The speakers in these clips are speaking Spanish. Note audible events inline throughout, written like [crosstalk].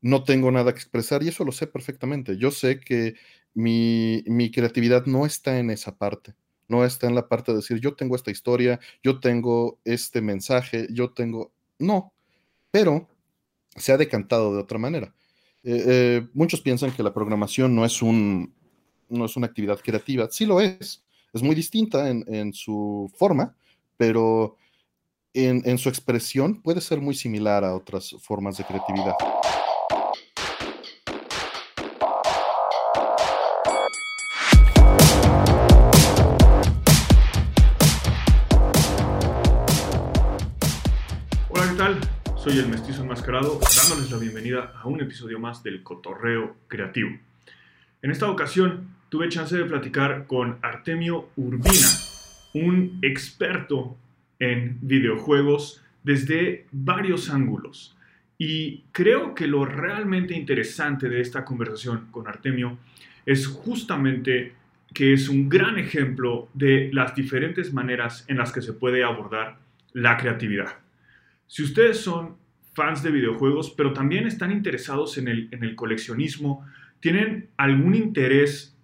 no tengo nada que expresar y eso lo sé perfectamente. Yo sé que mi, mi creatividad no está en esa parte no está en la parte de decir yo tengo esta historia, yo tengo este mensaje, yo tengo... No, pero se ha decantado de otra manera. Eh, eh, muchos piensan que la programación no es, un, no es una actividad creativa. Sí lo es. Es muy distinta en, su forma, pero en, en su expresión puede ser muy similar a otras formas de creatividad. Soy el mestizo enmascarado, dándoles la bienvenida a un episodio más del Cotorreo Creativo. En esta ocasión tuve chance de platicar con Artemio Urbina, un experto en videojuegos desde varios ángulos. Y creo que lo realmente interesante de esta conversación con Artemio es justamente que es un gran ejemplo de las diferentes maneras en las que se puede abordar la creatividad. Si ustedes son fans de videojuegos, pero también están interesados en el, coleccionismo, tienen algún interés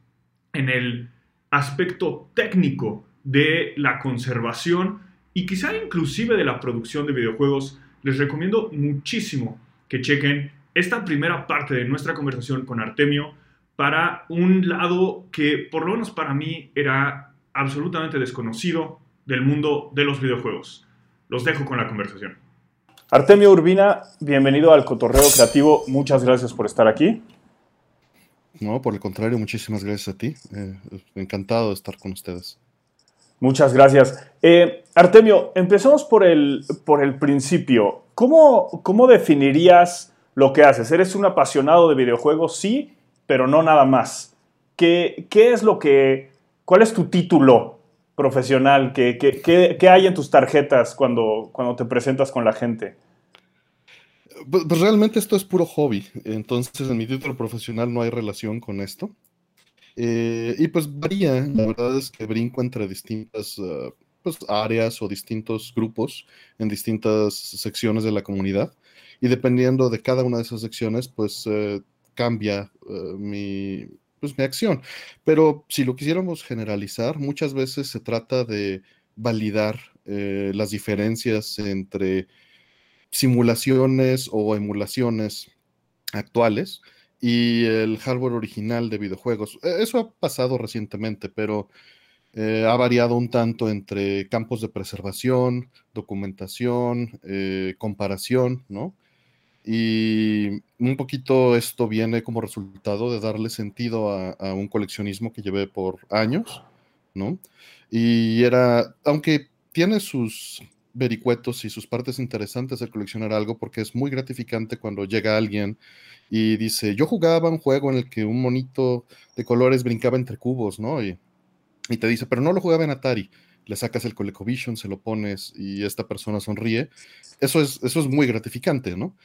en el aspecto técnico de la conservación y quizá inclusive de la producción de videojuegos, les recomiendo muchísimo que chequen esta primera parte de nuestra conversación con Artemio para un lado que por lo menos para mí era absolutamente desconocido del mundo de los videojuegos. Los dejo con la conversación. Artemio Urbina, bienvenido al Cotorreo Creativo. Muchas gracias por estar aquí. No, por el contrario, muchísimas gracias a ti. Eh, encantado de estar con ustedes. Muchas gracias. Eh, Artemio, empezamos por el, por el principio. ¿Cómo, ¿Cómo definirías lo que haces? ¿Eres un apasionado de videojuegos? Sí, pero no nada más. ¿Qué, qué es lo que... ¿Cuál es tu título profesional? ¿Qué, qué, qué hay en tus tarjetas cuando, cuando te presentas con la gente? Pues, pues, realmente esto es puro hobby, entonces en mi título profesional no hay relación con esto. Eh, y pues varía, la verdad es que brinco entre distintas ah, pues, áreas o distintos grupos en distintas secciones de la comunidad. Y dependiendo de cada una de esas secciones, pues eh, cambia eh, pues, mi acción. Pero si lo quisiéramos generalizar, muchas veces se trata de validar las diferencias entre simulaciones o emulaciones actuales y el hardware original de videojuegos. E, eso ha pasado recientemente, pero eh, ha variado un tanto entre campos de preservación, documentación, eh, comparación, ¿no? Y un poquito esto viene como resultado de darle sentido a, a, un coleccionismo que llevé por años, ¿no? Y era, aunque tiene sus vericuetos y sus partes interesantes de coleccionar algo porque es muy gratificante cuando llega alguien y dice, yo jugaba un juego en el que un monito de colores brincaba entre cubos, ¿no? Y, y te dice, pero no lo jugaba en Atari. Le sacas el ColecoVision, se lo pones y esta persona sonríe. Eso es, eso es muy gratificante, ¿no?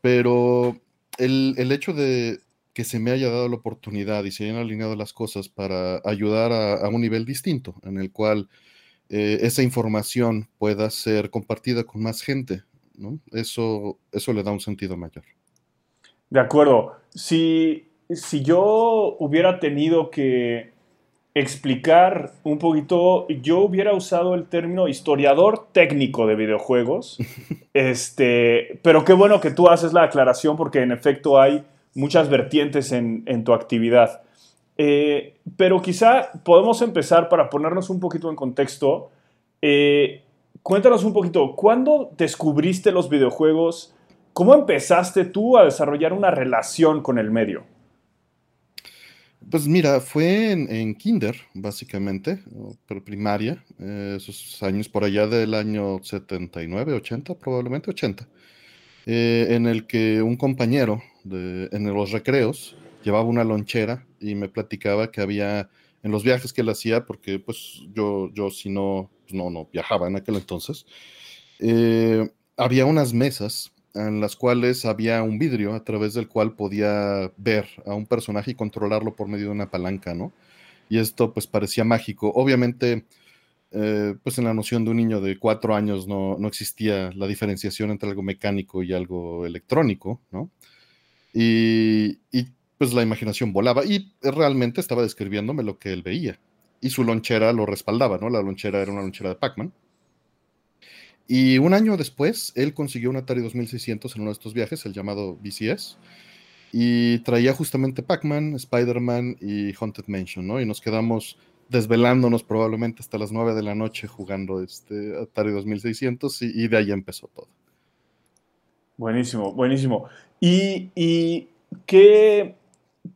Pero el, el hecho de que se me haya dado la oportunidad y se hayan alineado las cosas para ayudar a, a un nivel distinto, en el cual eh, esa información pueda ser compartida con más gente. ¿no? Eso, eso le da un sentido mayor. De acuerdo. Si, si yo hubiera tenido que explicar un poquito, yo hubiera usado el término historiador técnico de videojuegos. [laughs] este, pero qué bueno que tú haces la aclaración porque en efecto hay muchas vertientes en, en tu actividad. Eh, pero quizá podemos empezar para ponernos un poquito en contexto. Eh, cuéntanos un poquito, ¿cuándo descubriste los videojuegos? ¿Cómo empezaste tú a desarrollar una relación con el medio? Pues mira, fue en, kinder, básicamente, pero primaria, eh, esos años por allá del año 79, 80, probablemente 80, en el que un compañero en los recreos llevaba una lonchera y me platicaba que había en los viajes que él hacía, porque pues yo, yo si no, pues, no, no viajaba en aquel entonces, eh, había unas mesas en las cuales había un vidrio a través del cual podía ver a un personaje y controlarlo por medio de una palanca, ¿no? Y esto pues parecía mágico. Obviamente, eh, pues en la noción de un niño de cuatro años no, no existía la diferenciación entre algo mecánico y algo electrónico, ¿no? Y, y pues la imaginación volaba y realmente estaba describiéndome lo que él veía. Y su lonchera lo respaldaba, ¿no? La lonchera era una lonchera de Pac-Man. Y un año después, él consiguió un Atari 2600 en uno de estos viajes, el llamado BCS, y traía justamente Pac-Man, Spider-Man y Haunted Mansion, ¿no? Y nos quedamos desvelándonos probablemente hasta las 9 de la noche jugando este Atari 2600 y, de ahí empezó todo. Buenísimo, buenísimo. ¿Y, y qué,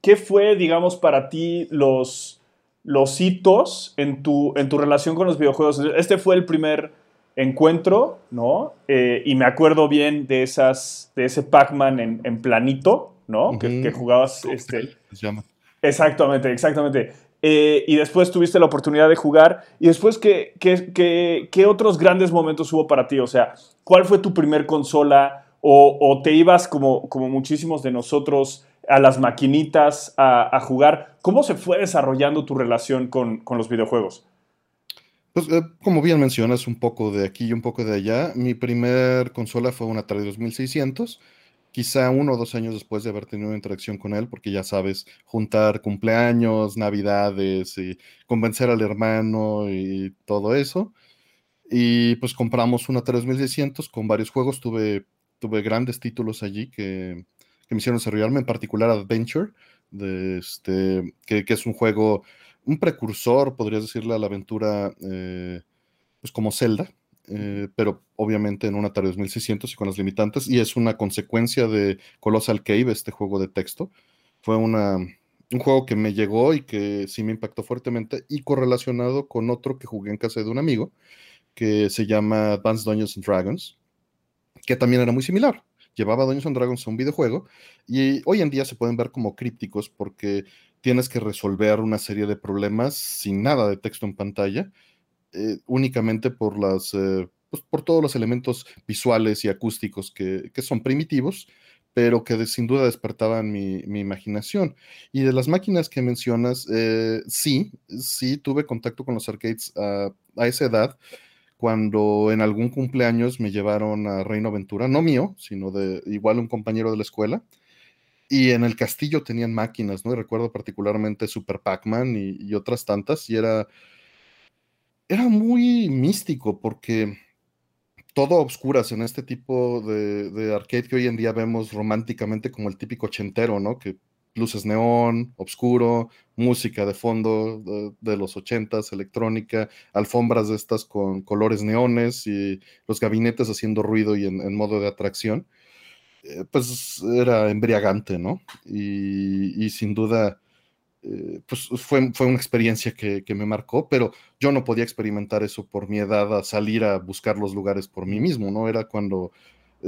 qué, fue, digamos, para ti los, los hitos en tu, en tu relación con los videojuegos? Este fue el primer encuentro, ¿no? Eh, y me acuerdo bien de, esas, de ese Pac-Man en, planito, ¿no? que, jugabas... Este, se llama. Exactamente, exactamente. Eh, y después tuviste la oportunidad de jugar. Y después, ¿qué, qué, otros grandes momentos hubo para ti? O sea, ¿cuál fue tu primer consola? ¿O, te ibas, como, como muchísimos de nosotros, a las maquinitas a, jugar? ¿Cómo se fue desarrollando tu relación con, con los videojuegos? Pues, eh, como bien mencionas, un poco de aquí y un poco de allá. Mi primer consola fue una Atari 2600 quizá uno o dos años después de haber tenido interacción con él, porque ya sabes, juntar cumpleaños, navidades y convencer al hermano y todo eso. Y pues compramos una 3600 con varios juegos, tuve, tuve grandes títulos allí que, me hicieron desarrollarme, en particular Adventure, de este, que, es un juego, un precursor, podrías decirle, a la aventura, eh, pues como Zelda, eh, pero obviamente en un Atari 2600 y con las limitantes, y es una consecuencia de Colossal Cave, este juego de texto. Fue una, un juego que me llegó y que sí me impactó fuertemente, y correlacionado con otro que jugué en casa de un amigo, que se llama Advanced Dungeons and Dragons, que también era muy similar. Llevaba Dungeons and Dragons a un videojuego, y hoy en día se pueden ver como crípticos porque tienes que resolver una serie de problemas sin nada de texto en pantalla eh, únicamente por, las, eh, pues, por todos los elementos visuales y acústicos que, son primitivos, pero que sin duda despertaban mi, imaginación. Y de las máquinas que mencionas, eh, sí, sí tuve contacto con los arcades a, esa edad, cuando en algún cumpleaños me llevaron a Reino Aventura, no mío, sino de igual un compañero de la escuela. Y en el castillo tenían máquinas, ¿no? Y recuerdo particularmente Super Pac-Man y, otras tantas, y era era muy místico porque todo a obscuras en este tipo de, arcade que hoy en día vemos románticamente como el típico ochentero, ¿no? Que luces neón, oscuro, música de fondo de, los ochentas, electrónica, alfombras de estas con colores neones y los gabinetes haciendo ruido y en, modo de atracción, eh, pues era embriagante, ¿no? y sin duda eh, pues fue, fue una experiencia que, me marcó, pero yo no podía experimentar eso por mi edad, a salir a buscar los lugares por mí mismo, ¿no? Era cuando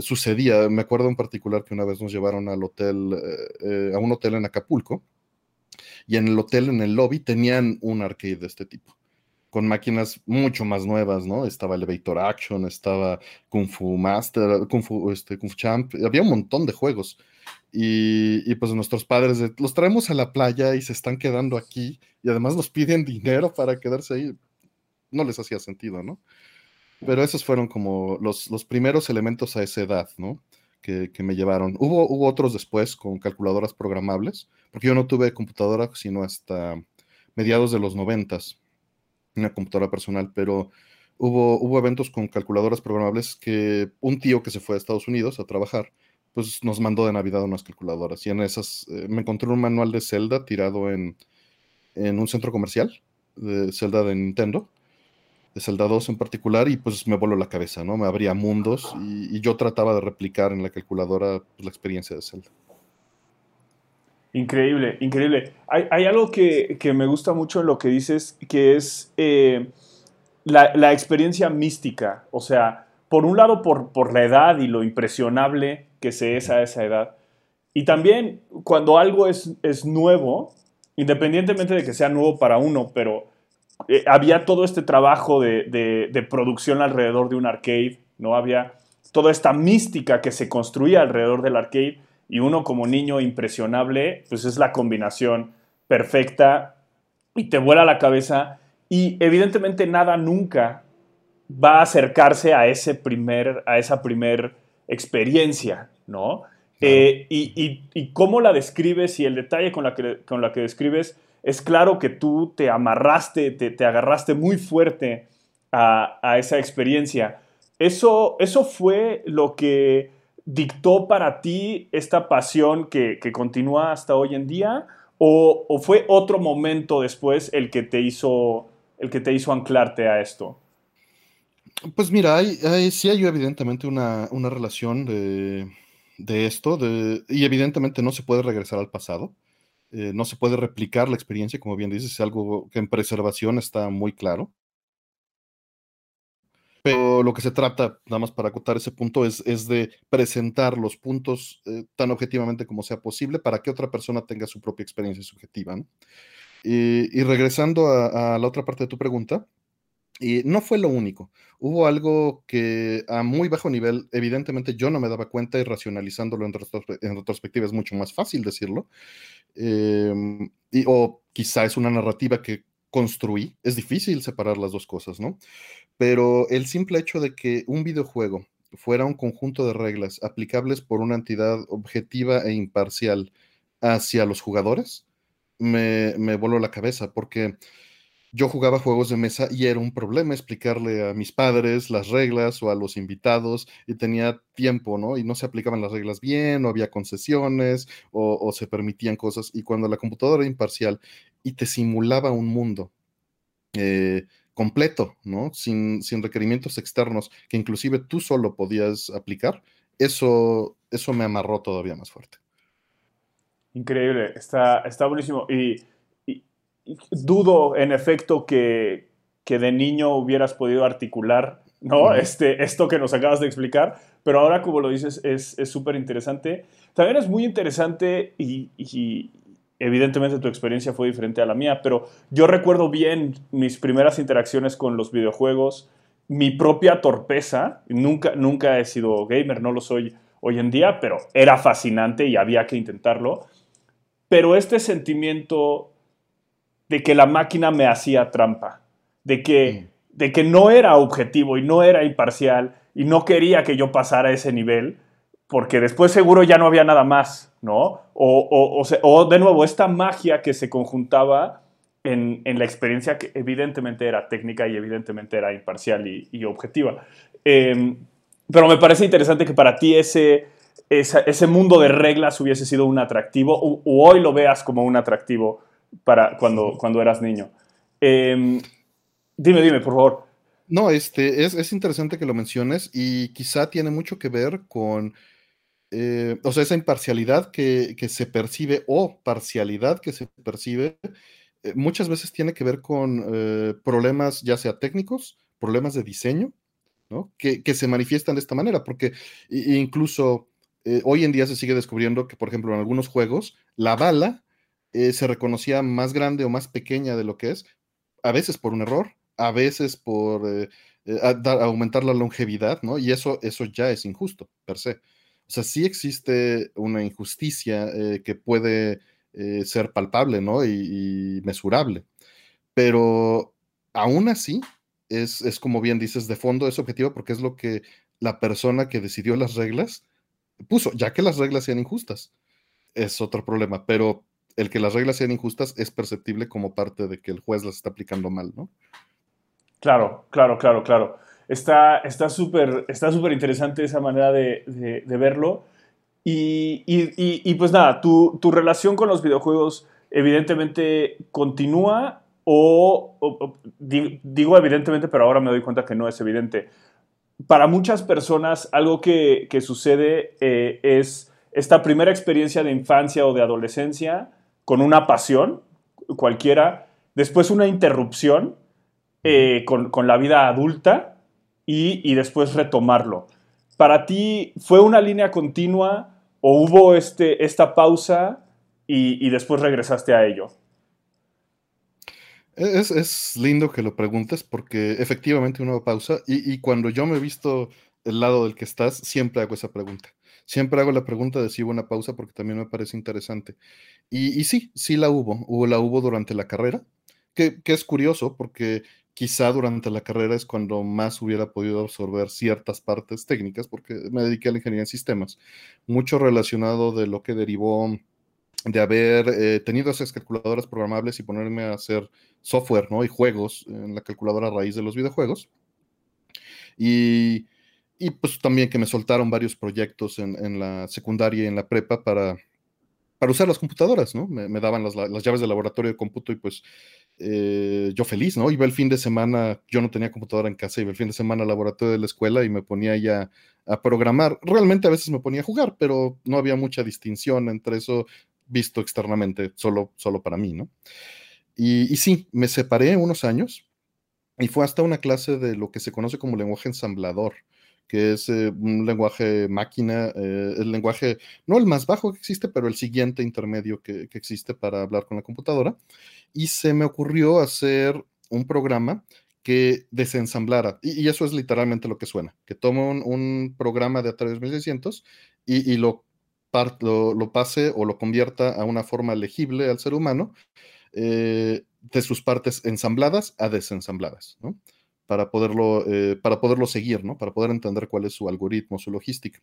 sucedía, me acuerdo en particular que una vez nos llevaron al hotel, eh, a un hotel en Acapulco, y en el hotel, en el lobby, tenían un arcade de este tipo con máquinas mucho más nuevas, ¿no? Estaba Elevator Action, estaba Kung Fu Master, Kung Fu, este, Kung Fu Champ, había un montón de juegos. Y, pues nuestros padres los traemos a la playa y se están quedando aquí y además nos piden dinero para quedarse ahí. No les hacía sentido, ¿no? Pero esos fueron como los, los primeros elementos a esa edad, ¿no? Que, que, me llevaron. Hubo, hubo otros después con calculadoras programables, porque yo no tuve computadora sino hasta mediados de los noventas, una computadora personal, pero hubo, hubo eventos con calculadoras programables que un tío que se fue a Estados Unidos a trabajar, pues nos mandó de Navidad unas calculadoras. Y en esas eh, me encontré un manual de Zelda tirado en, un centro comercial, de Zelda de Nintendo, de Zelda 2 en particular, y pues me voló la cabeza, ¿no? Me abría mundos y, yo trataba de replicar en la calculadora pues, la experiencia de Zelda. Increíble, increíble. Hay, algo que, me gusta mucho en lo que dices, que es eh, la, la, experiencia mística. O sea, por un lado, por, por la edad y lo impresionable que se es a esa edad. Y también cuando algo es, es nuevo, independientemente de que sea nuevo para uno, pero eh, había todo este trabajo de, de, producción alrededor de un arcade, ¿no? Había toda esta mística que se construía alrededor del arcade y uno como niño impresionable, pues es la combinación perfecta y te vuela la cabeza y evidentemente nada nunca va a acercarse a ese primer, a esa primer experiencia, ¿no? Eh, y, cómo la describes y el detalle con la que, con la que describes, es claro que tú te amarraste, te, agarraste muy fuerte a, esa experiencia. Eso, eso fue lo que dictó para ti esta pasión que, continúa hasta hoy en día? ¿O, fue otro momento después el que te hizo, el que te hizo anclarte a esto? Pues mira, sí hay evidentemente una, relación de, esto, y evidentemente no se puede regresar al pasado, eh, no se puede replicar la experiencia, como bien dices, es algo que en preservación está muy claro. Pero lo que se trata, nada más para acotar ese punto, es, es de presentar los puntos eh, tan objetivamente como sea posible para que otra persona tenga su propia experiencia subjetiva. Y, regresando a, la otra parte de tu pregunta, y no fue lo único. Hubo algo que a muy bajo nivel, evidentemente yo no me daba cuenta y racionalizándolo en, retrospectiva es mucho más fácil decirlo. Em, y, o quizá es una narrativa que construí. Es difícil separar las dos cosas, ¿no? pero el simple hecho de que un videojuego fuera un conjunto de reglas aplicables por una entidad objetiva e imparcial hacia los jugadores, me, voló la cabeza, porque yo jugaba juegos de mesa y era un problema explicarle a mis padres las reglas o a los invitados y tenía tiempo, ¿no? Y no se aplicaban las reglas bien, no había concesiones o, se permitían cosas. Y cuando la computadora era imparcial y te simulaba un mundo, eh, completo, ¿no? Sin, sin, requerimientos externos que inclusive tú solo podías aplicar, eso, eso me amarró todavía más fuerte. Increíble, está, está buenísimo. Y, dudo, en efecto, que, que, de niño hubieras podido articular, ¿no? este, esto que nos acabas de explicar, pero ahora, como lo dices, es súper interesante. También es muy interesante y, evidentemente tu experiencia fue diferente a la mía, pero yo recuerdo bien mis primeras interacciones con los videojuegos, mi propia torpeza, nunca, nunca he sido gamer, no lo soy hoy en día, pero era fascinante y había que intentarlo. Pero este sentimiento de que la máquina me hacía trampa, de que, de que no era objetivo y no era imparcial y no quería que yo pasara ese nivel, porque después seguro ya no había nada más, ¿no? O, o, de nuevo, esta magia que se conjuntaba en, la experiencia que evidentemente era técnica y evidentemente era imparcial y, objetiva. Em, pero me parece interesante que para ti ese, ese mundo de reglas hubiese sido un atractivo, o, hoy lo veas como un atractivo para cuando, cuando eras niño. Em, dime, dime, por favor. No, este, es, es interesante que lo menciones y quizá tiene mucho que ver con eh, o sea, esa imparcialidad que, se percibe o parcialidad que se percibe, eh, muchas veces tiene que ver con eh, problemas ya sea técnicos, problemas de diseño, ¿no? Que, se manifiestan de esta manera, porque incluso hoy en día se sigue descubriendo que, por ejemplo, en algunos juegos, la bala se reconocía más grande o más pequeña de lo que es, a veces por un error, a veces por aumentar la longevidad, ¿no? Y eso, eso ya es injusto, per se. O sea, sí existe una injusticia eh, que puede eh, ser palpable, ¿no? Y, mesurable. Pero aún así, es, es, como bien dices, de fondo es objetivo porque es lo que la persona que decidió las reglas puso, ya que las reglas sean injustas. Es otro problema, pero el que las reglas sean injustas es perceptible como parte de que el juez las está aplicando mal, ¿no? Claro, claro, claro, claro. Está súper está súper interesante esa manera de, verlo. Y, pues nada, tu, relación con los videojuegos evidentemente continúa o, digo evidentemente, pero ahora me doy cuenta que no es evidente. Para muchas personas algo que, sucede eh, es esta primera experiencia de infancia o de adolescencia con una pasión cualquiera, después una interrupción eh, con, la vida adulta y, después retomarlo. ¿Para ti fue una línea continua o hubo este, esta pausa y, después regresaste a ello? Es, lindo que lo preguntes porque efectivamente una pausa y, cuando yo me he visto el lado del que estás, siempre hago esa pregunta. Siempre hago la pregunta de si hubo una pausa porque también me parece interesante. Y, sí, sí la hubo. Hubo la hubo durante la carrera, que, es curioso porque quizá durante la carrera es cuando más hubiera podido absorber ciertas partes técnicas, porque me dediqué a la ingeniería en sistemas, mucho relacionado de lo que derivó de haber eh, tenido esas calculadoras programables y ponerme a hacer software ¿no? y juegos en la calculadora raíz de los videojuegos. Y, y pues también que me soltaron varios proyectos en, en, la secundaria y en la prepa para, para usar las computadoras, ¿no? Me, daban las, las, llaves del laboratorio de cómputo y pues eh, yo feliz, ¿no? Iba el fin de semana, yo no tenía computadora en casa, iba el fin de semana al laboratorio de la escuela y me ponía ya a programar. Realmente a veces me ponía a jugar, pero no había mucha distinción entre eso visto externamente, solo, solo para mí, ¿no? Y, y sí, me separé unos años y fue hasta una clase de lo que se conoce como lenguaje ensamblador que es eh, un lenguaje máquina, eh, el lenguaje, no el más bajo que existe, pero el siguiente intermedio que, que, existe para hablar con la computadora. Y se me ocurrió hacer un programa que desensamblara, y, y eso es literalmente lo que suena, que toma un, un programa de Atari 2600 y, y lo, part, lo, lo, pase o lo convierta a una forma legible al ser humano eh, de sus partes ensambladas a desensambladas, ¿no? Para poderlo, eh, para poderlo seguir, ¿no? Para poder entender cuál es su algoritmo, su logística.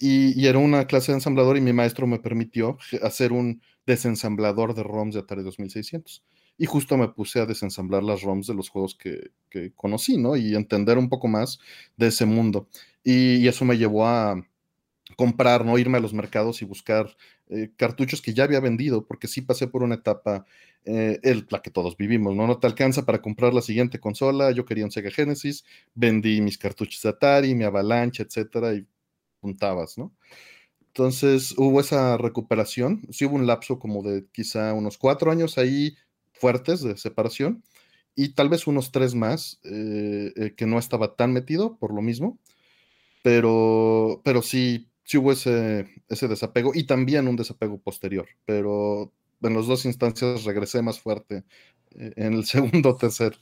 Y, y, era una clase de ensamblador y mi maestro me permitió hacer un desensamblador de ROMs de Atari 2600. Y justo me puse a desensamblar las ROMs de los juegos que, que conocí, ¿no? Y entender un poco más de ese mundo. Y, y eso me llevó a, comprar, no irme a los mercados y buscar eh, cartuchos que ya había vendido, porque sí pasé por una etapa, eh, el, la que todos vivimos, ¿no? No te alcanza para comprar la siguiente consola, yo quería un Sega Genesis, vendí mis cartuchos de Atari, mi Avalanche, etcétera, y puntabas, ¿no? Entonces hubo esa recuperación, sí hubo un lapso como de quizá unos cuatro años ahí fuertes de separación, y tal vez unos tres más eh, que no estaba tan metido por lo mismo, pero, pero sí sí hubo ese, ese desapego y también un desapego posterior, pero en las dos instancias regresé más fuerte eh, en el [laughs] segundo o tercer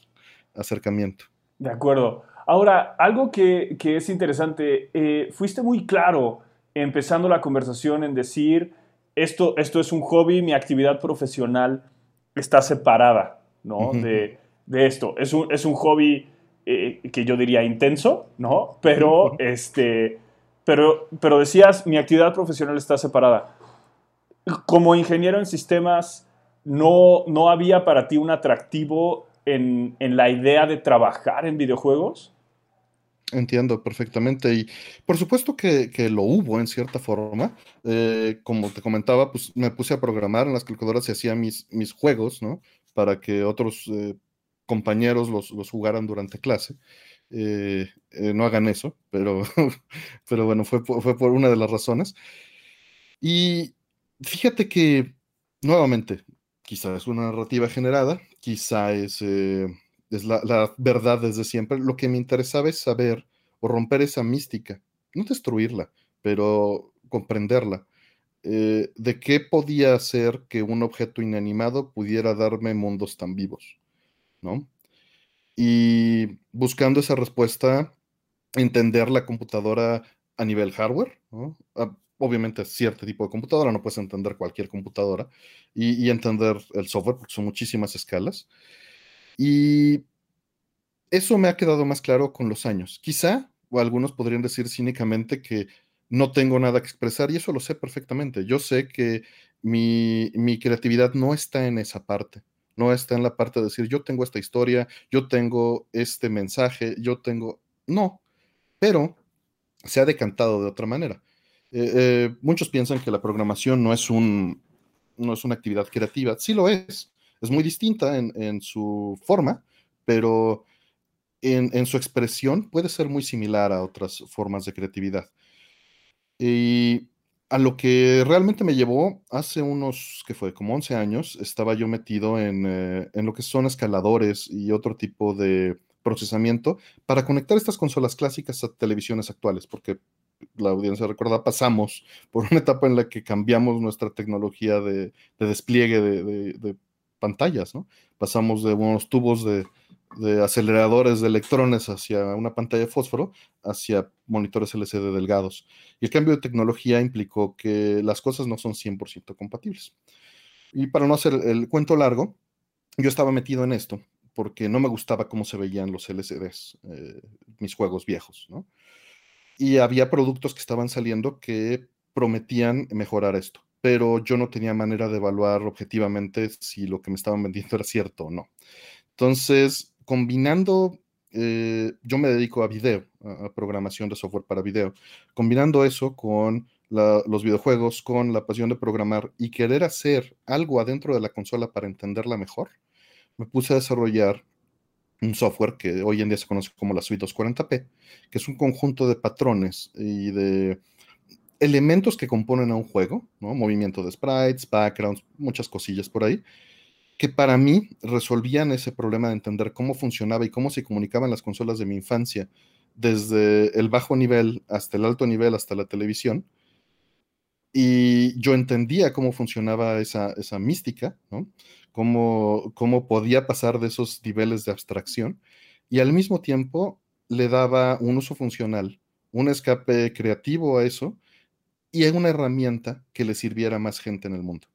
acercamiento. De acuerdo. Ahora, algo que, que es interesante, eh, fuiste muy claro empezando la conversación en decir, esto, esto es un hobby, mi actividad profesional está separada ¿no? Uh -huh. de, de, esto. Es un, es un hobby eh, que yo diría intenso, ¿no? Pero uh -huh. este pero, pero decías, mi actividad profesional está separada. Como ingeniero en sistemas, ¿no, no había para ti un atractivo en, en la idea de trabajar en videojuegos? Entiendo perfectamente y por supuesto que, que lo hubo en cierta forma. Eh, como te comentaba, pues me puse a programar en las calculadoras y hacía mis, mis juegos, ¿no? Para que otros eh, compañeros los, los, jugaran durante clase. Eh, eh, no hagan eso, pero, [laughs] pero bueno, fue, fue por una de las razones. Y fíjate que, nuevamente, quizá es una narrativa generada, quizá es, eh, es la, verdad desde siempre. Lo que me interesaba es saber o romper esa mística, no destruirla, pero comprenderla. De qué podía hacer que un objeto inanimado pudiera darme mundos tan vivos, ¿no? Y buscando esa respuesta, entender la computadora a nivel hardware, ¿no? obviamente cierto tipo de computadora, no puedes entender cualquier computadora, y, entender el software, porque son muchísimas escalas. Y eso me ha quedado más claro con los años. Quizá, algunos podrían decir cínicamente que no tengo nada que expresar, y eso lo sé perfectamente. Yo sé que mi, mi creatividad no está en esa parte no está en la parte de decir yo tengo esta historia, yo tengo este mensaje, yo tengo... No, pero se ha decantado de otra manera. Eh, eh, muchos piensan que la programación no es, un, no es una actividad creativa. Sí lo es. Es muy distinta en, en su forma, pero en, en, su expresión puede ser muy similar a otras formas de creatividad. Y a lo que realmente me llevó hace unos, que fue como 11 años, estaba yo metido en, eh, en lo que son escaladores y otro tipo de procesamiento para conectar estas consolas clásicas a televisiones actuales, porque la audiencia recuerda, pasamos por una etapa en la que cambiamos nuestra tecnología de, de despliegue de, de, de, pantallas, ¿no? Pasamos de unos tubos de, aceleradores de electrones hacia una pantalla de fósforo, hacia monitores LCD delgados. Y el cambio de tecnología implicó que las cosas no son 100% compatibles. Y para no hacer el cuento largo, yo estaba metido en esto porque no me gustaba cómo se veían los LCDs, eh, mis juegos viejos, ¿no? Y había productos que estaban saliendo que prometían mejorar esto, pero yo no tenía manera de evaluar objetivamente si lo que me estaban vendiendo era cierto o no. Entonces, combinando, eh, yo me dedico a video, a, programación de software para video, combinando eso con los videojuegos, con la pasión de programar y querer hacer algo adentro de la consola para entenderla mejor, me puse a desarrollar un software que hoy en día se conoce como la Suite 240p, que es un conjunto de patrones y de elementos que componen a un juego. Movimiento de sprites, backgrounds, muchas cosillas por ahí, que para mí resolvían ese problema de entender cómo funcionaba y cómo se comunicaban las consolas de mi infancia, desde el bajo nivel hasta el alto nivel, hasta la televisión. Y yo entendía cómo funcionaba esa, esa mística, ¿no? Cómo, cómo podía pasar de esos niveles de abstracción. Y al mismo tiempo le daba un uso funcional, un escape creativo a eso y una herramienta que le sirviera a más gente en el mundo.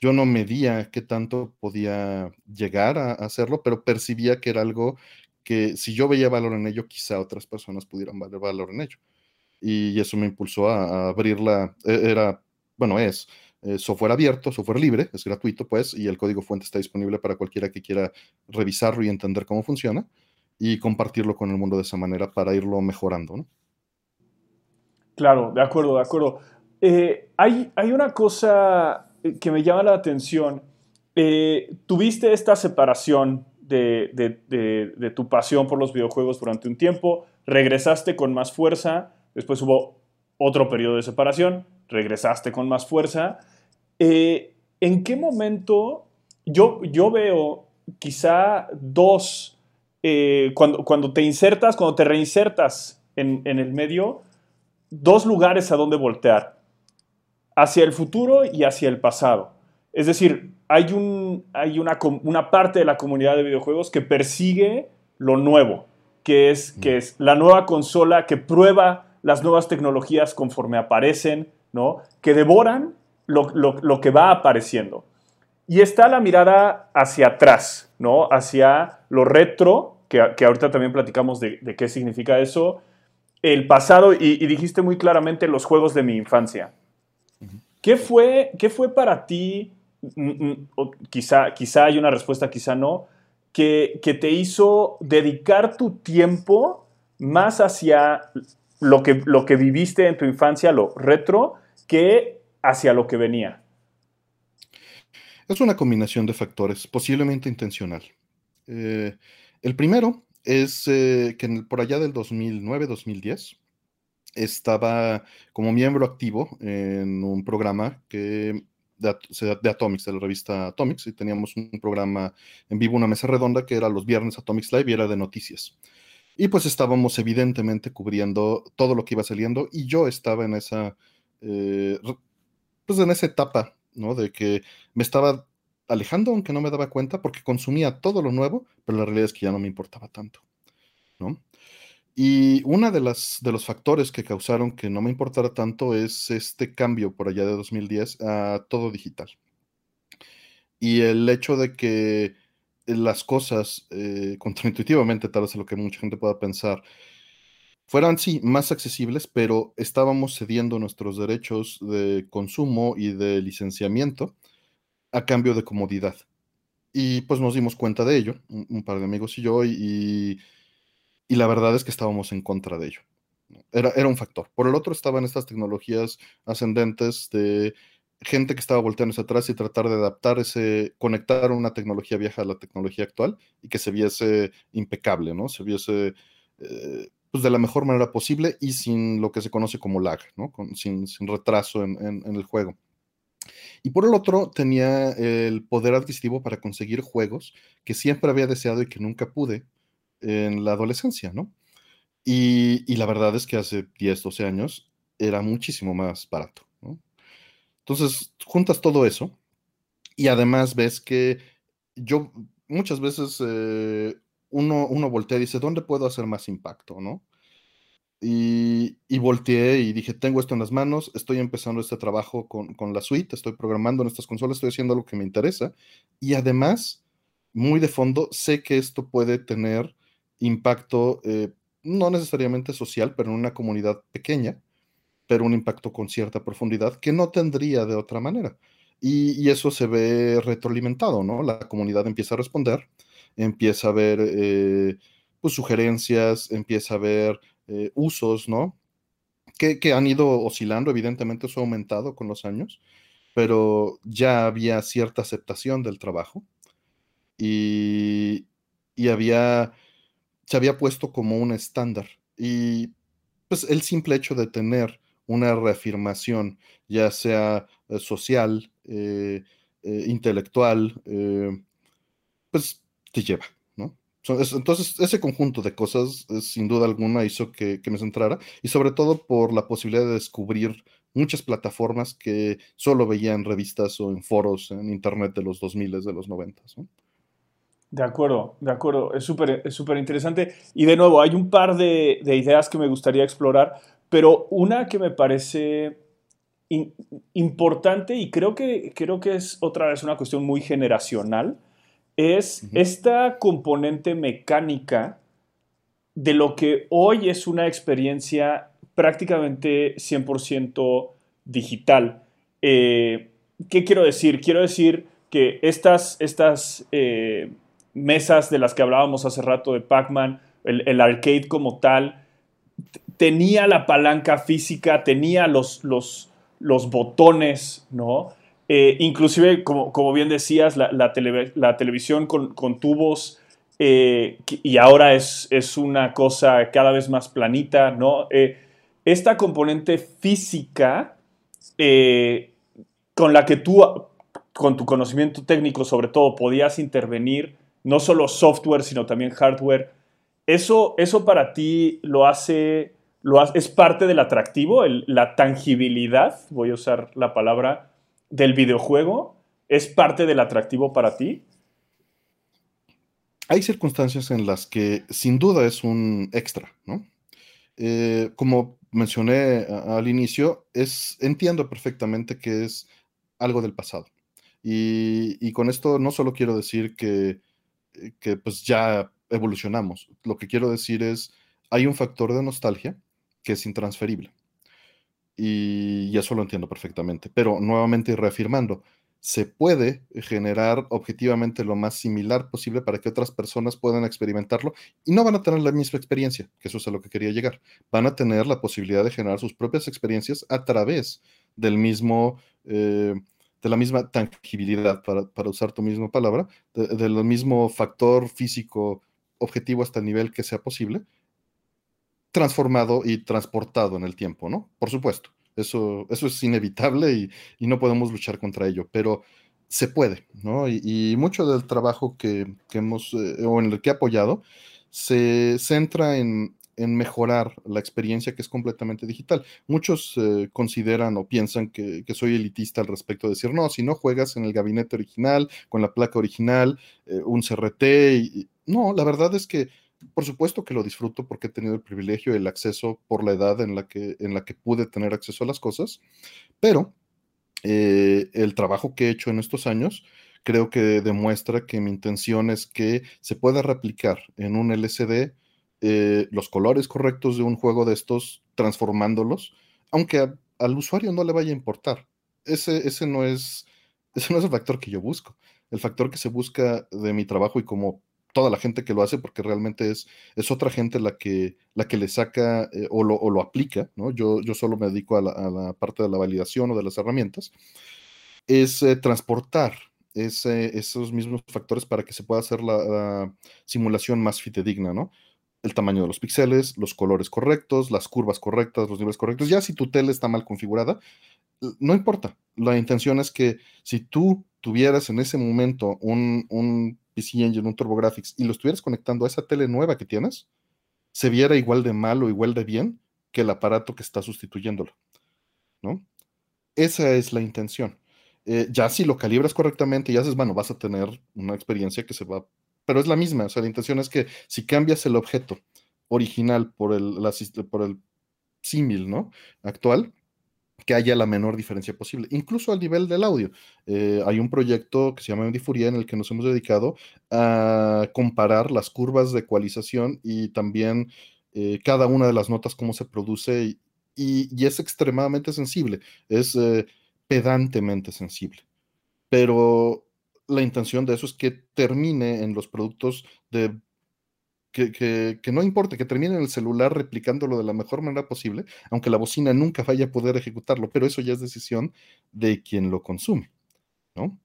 Yo no medía qué tanto podía llegar a hacerlo, pero percibía que era algo que si yo veía valor en ello, quizá otras personas pudieran ver valor en ello. Y eso me impulsó a, abrirla. E, era, bueno, es eh, software abierto, software libre, es gratuito, pues, y el código fuente está disponible para cualquiera que quiera revisarlo y entender cómo funciona y compartirlo con el mundo de esa manera para irlo mejorando. Claro, de acuerdo, de acuerdo. Eh, hay, hay, una cosa que me llama la atención. Eh, tuviste esta separación de, tu pasión por los videojuegos durante un tiempo, regresaste con más fuerza, después hubo otro periodo de separación, regresaste con más fuerza. Eh, ¿En qué momento yo, veo quizá dos, cuando, cuando te insertas, cuando te reinsertas en, en el medio, dos lugares a donde voltear, hacia el futuro y hacia el pasado. Es decir, hay, un, hay una, una, parte de la comunidad de videojuegos que persigue lo nuevo, que es, que es la nueva consola que prueba las nuevas tecnologías conforme aparecen, ¿no? que devoran lo, que va apareciendo. Y está la mirada hacia atrás, ¿no? hacia lo retro, que, que ahorita también platicamos de qué significa eso, el pasado y, dijiste muy claramente los juegos de mi infancia. ¿Qué, fue, ¿Qué fue para ti, mm, mm, quizá, quizá hay una respuesta, quizá no, que, que te hizo dedicar tu tiempo más hacia lo que, lo que viviste en tu infancia, lo retro, que hacia lo que venía? Es una combinación de factores, posiblemente intencional. Eh, el primero es eh, que por allá del 2009-2010 estaba como miembro activo en un programa que de, de, Atomics, de la revista Atomics, y teníamos un programa en vivo, una mesa redonda que era los viernes Atomics Live y era de noticias. Y pues estábamos evidentemente cubriendo todo lo que iba saliendo y yo estaba en esa, eh, pues en esa etapa, ¿no? De que me estaba alejando, aunque no me daba cuenta, porque consumía todo lo nuevo, pero la realidad es que ya no me importaba tanto, ¿no? Y uno de, las, de los factores que causaron que no me importara tanto es este cambio por allá de 2010 a todo digital. Y el hecho de que las cosas, eh, [laughs] contraintuitivamente, tal vez a lo que mucha gente pueda pensar, fueran, sí, más accesibles, pero estábamos cediendo nuestros derechos de consumo y de licenciamiento a cambio de comodidad. Y pues nos dimos cuenta de ello, un, par de amigos y yo, y, y, la verdad es que estábamos en contra de ello. Era, era un factor. Por el otro estaban estas tecnologías ascendentes de gente que estaba volteando hacia atrás y tratar de adaptar ese, conectar una tecnología vieja a la tecnología actual y que se viese impecable, ¿no? Se viese eh, pues de la mejor manera posible y sin lo que se conoce como lag, ¿no? sin, sin, retraso en, en el juego. Y por el otro, tenía el poder adquisitivo para conseguir juegos que siempre había deseado y que nunca pude en la adolescencia, ¿no? Y, la verdad es que hace 10, 12 años era muchísimo más barato, ¿no? Entonces, juntas todo eso y además ves que yo muchas veces eh, uno, uno voltea y dice, ¿dónde puedo hacer más impacto, no? Y, volteé y dije, tengo esto en las manos, estoy empezando este trabajo con, la suite, estoy programando en estas consolas, estoy haciendo algo que me interesa. Y además muy de fondo, sé que esto puede tener impacto, eh, no necesariamente social, pero en una comunidad pequeña, pero un impacto con cierta profundidad que no tendría de otra manera. Y, eso se ve retroalimentado, ¿no? La comunidad empieza a responder, empieza a ver eh, pues, sugerencias, empieza a ver eh, usos, ¿no? Que, que, han ido oscilando, evidentemente eso ha aumentado con los años, pero ya había cierta aceptación del trabajo y, y había, se había puesto como un estándar. Y pues el simple hecho de tener una reafirmación, ya sea eh, social, eh, eh, intelectual, pues te lleva, ¿no? Entonces, ese conjunto de cosas, sin duda alguna, hizo que, me centrara, y sobre todo por la posibilidad de descubrir muchas plataformas que solo veía en revistas o en foros en internet de los 2000, de los 90. ¿no? De acuerdo, de acuerdo, es súper es interesante. Y de nuevo, hay un par de, de, ideas que me gustaría explorar, pero una que me parece importante y creo que, creo que es otra vez una cuestión muy generacional, es esta componente mecánica de lo que hoy es una experiencia prácticamente 100% digital. Eh, ¿Qué quiero decir? Quiero decir que estas, estas eh, mesas de las que hablábamos hace rato de Pac-Man, el, arcade como tal, tenía la palanca física, tenía los, los, botones, ¿no? Eh, inclusive, como, como, bien decías, la, la, televisión con, con tubos eh, y ahora es, es, una cosa cada vez más planita, ¿no? Eh, esta componente física con la que tú, con tu conocimiento técnico sobre todo, podías intervenir no solo software, sino también hardware. ¿Eso, eso para ti lo hace, lo es parte del atractivo, la tangibilidad, voy a usar la palabra, del videojuego? ¿Es parte del atractivo para ti? Hay circunstancias en las que sin duda es un extra, ¿no? Eh, como mencioné al inicio, es, entiendo perfectamente que es algo del pasado. Y, y, con esto no solo quiero decir que que pues ya evolucionamos. Lo que quiero decir es, hay un factor de nostalgia que es intransferible. Y, eso lo entiendo perfectamente. Pero nuevamente reafirmando, se puede generar objetivamente lo más similar posible para que otras personas puedan experimentarlo y no van a tener la misma experiencia, que eso es a lo que quería llegar. Van a tener la posibilidad de generar sus propias experiencias a través del mismo eh, de la misma tangibilidad, para, usar tu misma palabra, del mismo factor físico objetivo hasta el nivel que sea posible, transformado y transportado en el tiempo, ¿no? Por supuesto, eso, eso es inevitable y, no podemos luchar contra ello, pero se puede, ¿no? Y, mucho del trabajo que, hemos, eh, o en el que he apoyado, se centra en, en mejorar la experiencia que es completamente digital. Muchos eh, consideran o piensan que, soy elitista al respecto de decir, no, si no juegas en el gabinete original, con la placa original, eh, un CRT, no, la verdad es que por supuesto que lo disfruto porque he tenido el privilegio y el acceso por la edad en la que, en la que pude tener acceso a las cosas, pero eh, el trabajo que he hecho en estos años creo que demuestra que mi intención es que se pueda replicar en un LCD eh, los colores correctos de un juego de estos, transformándolos, aunque al usuario no le vaya a importar. Ese, ese, no es, [laughs] ese no es el factor que yo busco. El factor que se busca de mi trabajo y como toda la gente que lo hace, porque realmente es, es otra gente la que, la que le saca eh, o, lo, o, lo, aplica, ¿no? Yo, yo solo me dedico a la, parte de la validación o de las herramientas, es eh, transportar ese, esos mismos factores para que se pueda hacer la, la, simulación más fidedigna, ¿no? El tamaño de los píxeles, los colores correctos, las curvas correctas, los niveles correctos. Ya si tu tele está mal configurada, no importa. La intención es que si tú tuvieras en ese momento un, un PC Engine, un TurboGrafx y lo estuvieras conectando a esa tele nueva que tienes, se viera igual de mal o igual de bien que el aparato que está sustituyéndolo. ¿no? Esa es la intención. Eh, ya si lo calibras correctamente y haces, bueno, vas a tener una experiencia que se va pero es la misma. O sea, la intención es que si cambias el objeto original por el, por el símil, ¿no? Actual, que haya la menor diferencia posible, incluso al nivel del audio. Eh, hay un proyecto que se llama Furia en el que nos hemos dedicado a comparar las curvas de ecualización y también eh, cada una de las notas, cómo se produce, y, es extremadamente sensible, es eh, pedantemente sensible. Pero la intención de eso es que termine en los productos de que, no importe, que termine en el celular replicándolo de la mejor manera posible, aunque la bocina nunca vaya a poder ejecutarlo, pero eso ya es decisión de quien lo consume, ¿no?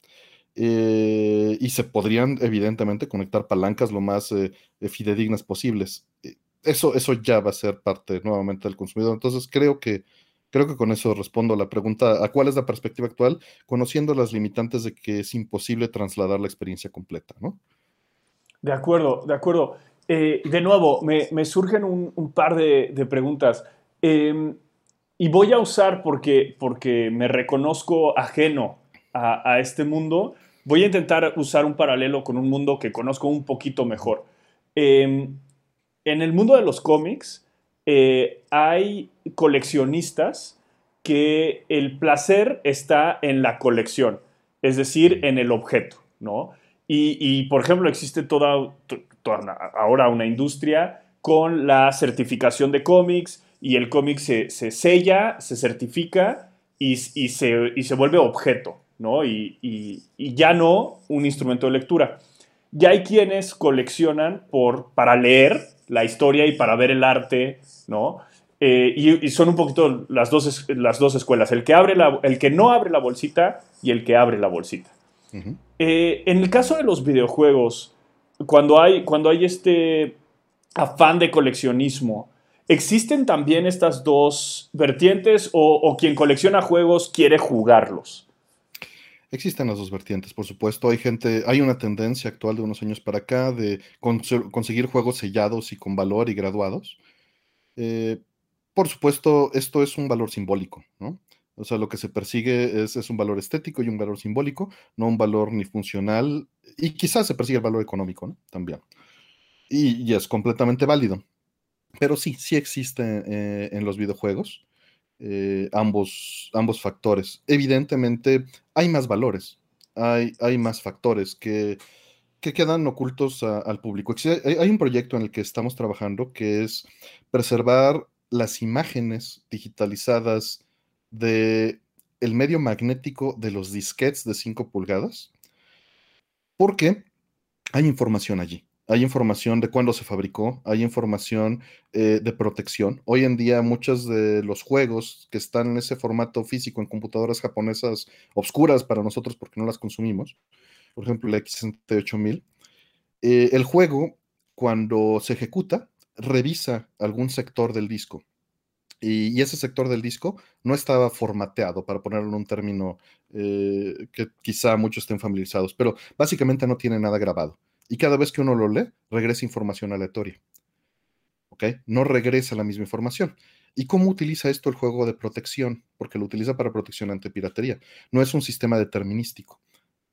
Eh, y se podrían, evidentemente, conectar palancas lo más eh, fidedignas posibles. Eh, eso, eso ya va a ser parte nuevamente del consumidor. Entonces, creo que, creo que con eso respondo a la pregunta, ¿a cuál es la perspectiva actual? Conociendo las limitantes de que es imposible trasladar la experiencia completa, ¿no? De acuerdo, de acuerdo. Eh, de nuevo, me, surgen un, par de, preguntas. Em, y voy a usar, porque, porque me reconozco ajeno a, este mundo, voy a intentar usar un paralelo con un mundo que conozco un poquito mejor. Em, en el mundo de los cómics eh, hay coleccionistas que el placer está en la colección, es decir, en el objeto, ¿no? Y, por ejemplo, existe toda, ahora una industria con la certificación de cómics y el cómic se, sella, se certifica y, se, se, vuelve objeto, ¿no? Y, ya no un instrumento de lectura. Ya hay quienes coleccionan por, para leer la historia y para ver el arte, ¿no? Eh, y, son un poquito las dos, las dos escuelas, el que, abre la, el que no abre la bolsita y el que abre la bolsita. Eh, en el caso de los videojuegos, cuando hay, cuando hay este afán de coleccionismo, ¿existen también estas dos vertientes o, quien colecciona juegos quiere jugarlos? Existen las dos vertientes, por supuesto. Hay gente, hay una tendencia actual de unos años para acá de conseguir juegos sellados y con valor y graduados. Eh, por supuesto, esto es un valor simbólico, ¿no? O sea, lo que se persigue es, un valor estético y un valor simbólico, no un valor ni funcional, y quizás se persigue el valor económico. También. Y, es completamente válido. Pero sí, sí existe eh, en los videojuegos eh, ambos, ambos factores. Evidentemente, hay más valores, hay, hay más factores que, que quedan ocultos al público. Hay, un proyecto en el que estamos trabajando que es preservar las imágenes digitalizadas de medio magnético de los disquets de 5 pulgadas, porque hay información allí. Hay información de cuándo se fabricó, hay información eh, de protección. Hoy en día muchos de los juegos que están en ese formato físico en computadoras japonesas obscuras para nosotros porque no las consumimos, por ejemplo el X68000, eh, el juego cuando se ejecuta revisa algún sector del disco y, ese sector del disco no estaba formateado, para ponerlo en un término eh, que quizá muchos estén familiarizados, pero básicamente no tiene nada grabado. Y cada vez que uno lo lee, regresa información aleatoria. ¿Ok? No regresa la misma información. ¿Y cómo utiliza esto el juego de protección? Porque lo utiliza para protección ante piratería. No es un sistema determinístico,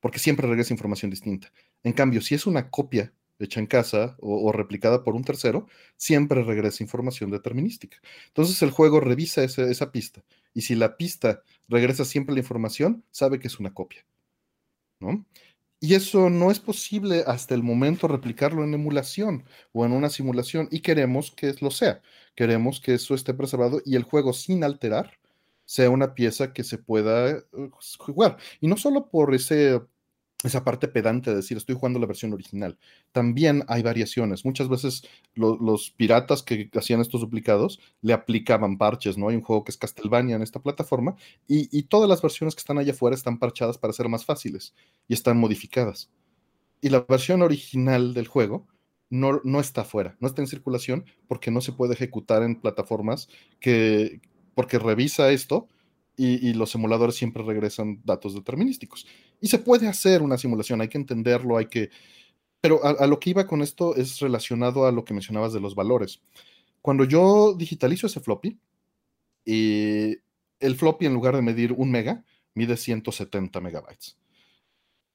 porque siempre regresa información distinta. En cambio, si es una copia hecha en casa o, replicada por un tercero, siempre regresa información determinística. Entonces el juego revisa esa pista y si la pista regresa siempre la información, sabe que es una copia. ¿no? Y eso no es posible hasta el momento replicarlo en emulación o en una simulación y queremos que lo sea. Queremos que eso esté preservado y el juego sin alterar sea una pieza que se pueda eh, jugar. Y no solo por ese esa parte pedante de decir estoy jugando la versión original. También hay variaciones. Muchas veces los piratas que hacían estos duplicados le aplicaban parches, ¿no? Hay un juego que es Castlevania en esta plataforma y, todas las versiones que están allá afuera están parchadas para ser más fáciles y están modificadas. Y la versión original del juego no, no está afuera, no está en circulación porque no se puede ejecutar en plataformas que, porque revisa esto y, los emuladores siempre regresan datos determinísticos. Y se puede hacer una simulación, hay que entenderlo, hay que... Pero a, lo que iba con esto es relacionado a lo que mencionabas de los valores. Cuando yo digitalizo ese floppy, y el floppy en lugar de medir un mega, mide 170 megabytes.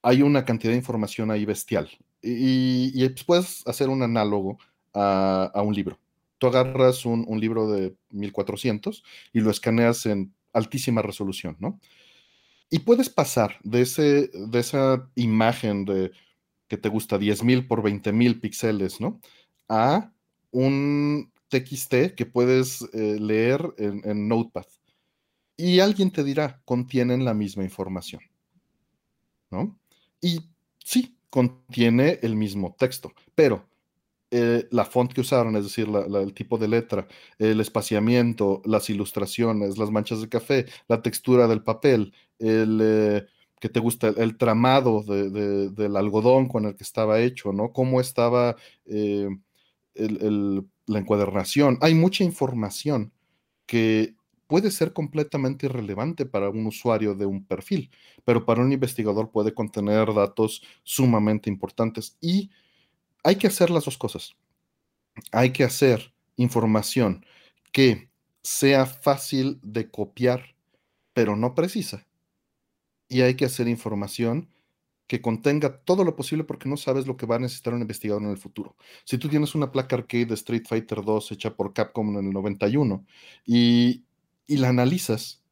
Hay una cantidad de información ahí bestial. Y, puedes hacer un análogo a, un libro. Tú agarras un, un libro de 1400 y lo escaneas en altísima resolución, ¿no? Y puedes pasar de, ese, de esa imagen de que te gusta 10.000 por 20.000 píxeles, ¿no? A un TXT que puedes eh, leer en, Notepad. Y alguien te dirá, contienen la misma información, ¿no? Y sí, contiene el mismo texto, pero eh, la font que usaron, es decir, el tipo de letra, el espaciamiento, las ilustraciones, las manchas de café, la textura del papel, el eh, que te gusta, el, tramado del algodón con el que estaba hecho, ¿no? Cómo estaba eh, la encuadernación. Hay mucha información que puede ser completamente irrelevante para un usuario de un perfil, pero para un investigador puede contener datos sumamente importantes y hay que hacer las dos cosas. Hay que hacer información que sea fácil de copiar, pero no precisa. Y hay que hacer información que contenga todo lo posible porque no sabes lo que va a necesitar un investigador en el futuro. Si tú tienes una placa arcade de Street Fighter 2 hecha por Capcom en el 91 y, y la analizas,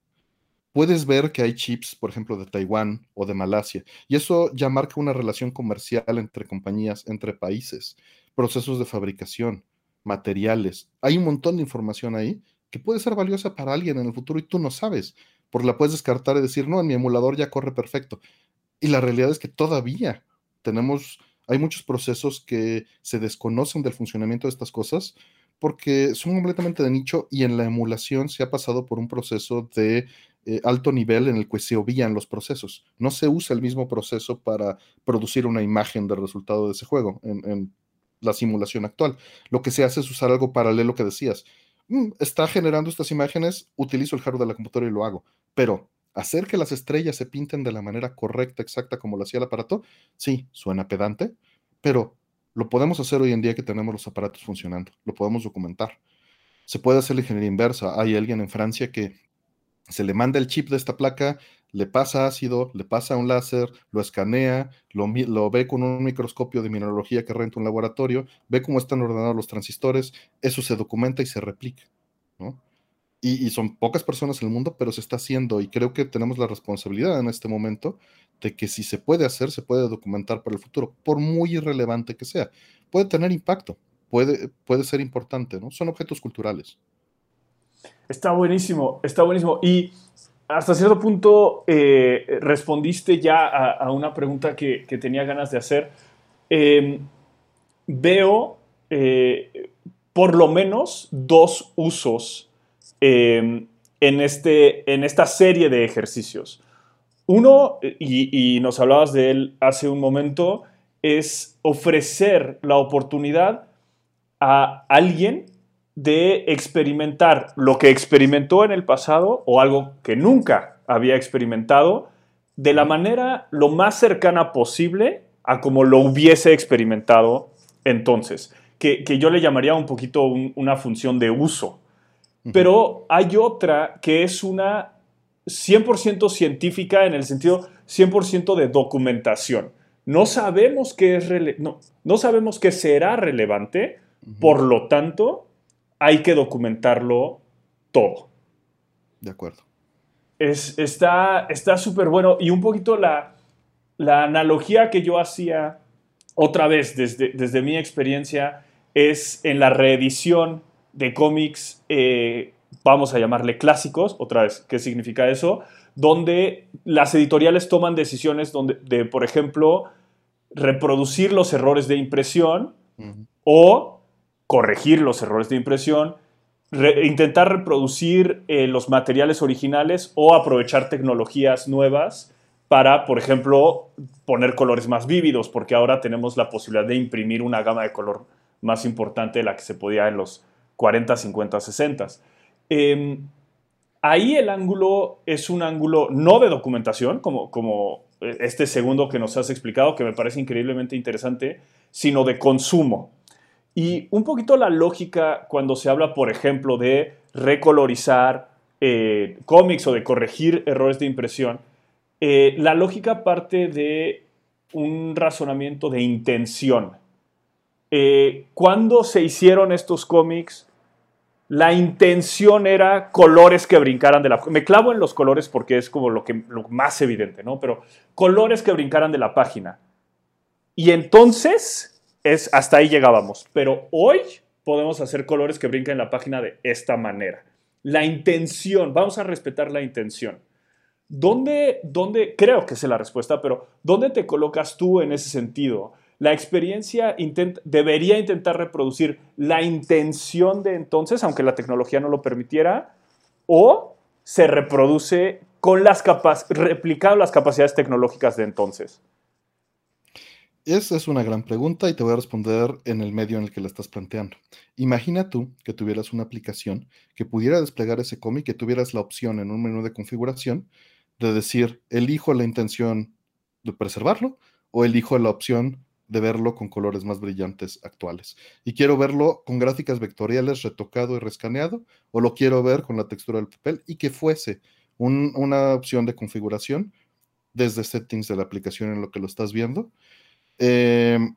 puedes ver que hay chips, por ejemplo, de Taiwán o de Malasia, y eso ya marca una relación comercial entre compañías, entre países, procesos de fabricación, materiales. Hay un montón de información ahí que puede ser valiosa para alguien en el futuro y tú no sabes, porque la puedes descartar y decir, no, en mi emulador ya corre perfecto. Y la realidad es que todavía tenemos, hay muchos procesos que se desconocen del funcionamiento de estas cosas porque son completamente de nicho y en la emulación se ha pasado por un proceso de eh, alto nivel en el que se obvían los procesos. No se usa el mismo proceso para producir una imagen del resultado de ese juego en, la simulación actual. Lo que se hace es usar algo paralelo que decías. Mm, está generando estas imágenes, utilizo el hardware de la computadora y lo hago. Pero hacer que las estrellas se pinten de la manera correcta, exacta, como lo hacía el aparato, sí, suena pedante, pero lo podemos hacer hoy en día que tenemos los aparatos funcionando, lo podemos documentar. Se puede hacer la ingeniería inversa. Hay alguien en Francia que se le manda el chip de esta placa, le pasa ácido, le pasa un láser, lo escanea, lo, ve con un microscopio de mineralogía que renta un laboratorio, ve cómo están ordenados los transistores, eso se documenta y se replica. Y, son pocas personas en el mundo, pero se está haciendo y creo que tenemos la responsabilidad en este momento de que si se puede hacer, se puede documentar para el futuro, por muy irrelevante que sea. Puede tener impacto, puede, puede ser importante, ¿no? Son objetos culturales. Está buenísimo, está buenísimo. Y hasta cierto punto eh, respondiste ya a, una pregunta que, tenía ganas de hacer. Em, veo eh, por lo menos dos usos em, en, este, en esta serie de ejercicios. Uno, y, nos hablabas de él hace un momento, es ofrecer la oportunidad a alguien de experimentar lo que experimentó en el pasado o algo que nunca había experimentado de la manera lo más cercana posible a como lo hubiese experimentado entonces, que, yo le llamaría un poquito una función de uso. Pero hay otra que es una 100% científica en el sentido 100% de documentación. No sabemos qué es no, no sabemos qué será relevante, por lo tanto, hay que documentarlo todo. De acuerdo. Es, está súper bueno y un poquito la, la, analogía que yo hacía otra vez desde, desde mi experiencia es en la reedición de cómics, eh, vamos a llamarle clásicos, otra vez, ¿qué significa eso? Donde las editoriales toman decisiones donde, de, por ejemplo, reproducir los errores de impresión o corregir los errores de impresión, intentar reproducir eh, los materiales originales o aprovechar tecnologías nuevas para, por ejemplo, poner colores más vívidos, porque ahora tenemos la posibilidad de imprimir una gama de color más importante de la que se podía en los 40, 50, 60. ahí el ángulo es un ángulo no de documentación, como, como eh, este segundo que nos has explicado, que me parece increíblemente interesante, sino de consumo. Y un poquito la lógica cuando se habla, por ejemplo, de recolorizar eh, cómics o de corregir errores de impresión, eh, la lógica parte de un razonamiento de intención. Eh, cuando se hicieron estos cómics, la intención era colores que brincaran de la... Me clavo en los colores porque es como lo, que, lo más evidente, ¿no? Pero colores que brincaran de la página. Y entonces, es, hasta ahí llegábamos. Pero hoy podemos hacer colores que brinquen en la página de esta manera. La intención, vamos a respetar la intención. ¿Dónde, dónde, creo que es la respuesta, pero ¿dónde te colocas tú en ese sentido? La experiencia debería intentar reproducir la intención de entonces, aunque la tecnología no lo permitiera, o se reproduce con las replicando las capacidades tecnológicas de entonces. Esa es una gran pregunta y te voy a responder en el medio en el que la estás planteando. Imagina tú que tuvieras una aplicación que pudiera desplegar ese cómic, que tuvieras la opción en un menú de configuración de decir, elijo la intención de preservarlo o elijo la opción de verlo con colores más brillantes actuales. Y quiero verlo con gráficas vectoriales retocado y rescaneado, o lo quiero ver con la textura del papel y que fuese una opción de configuración desde settings de la aplicación en lo que lo estás viendo, em,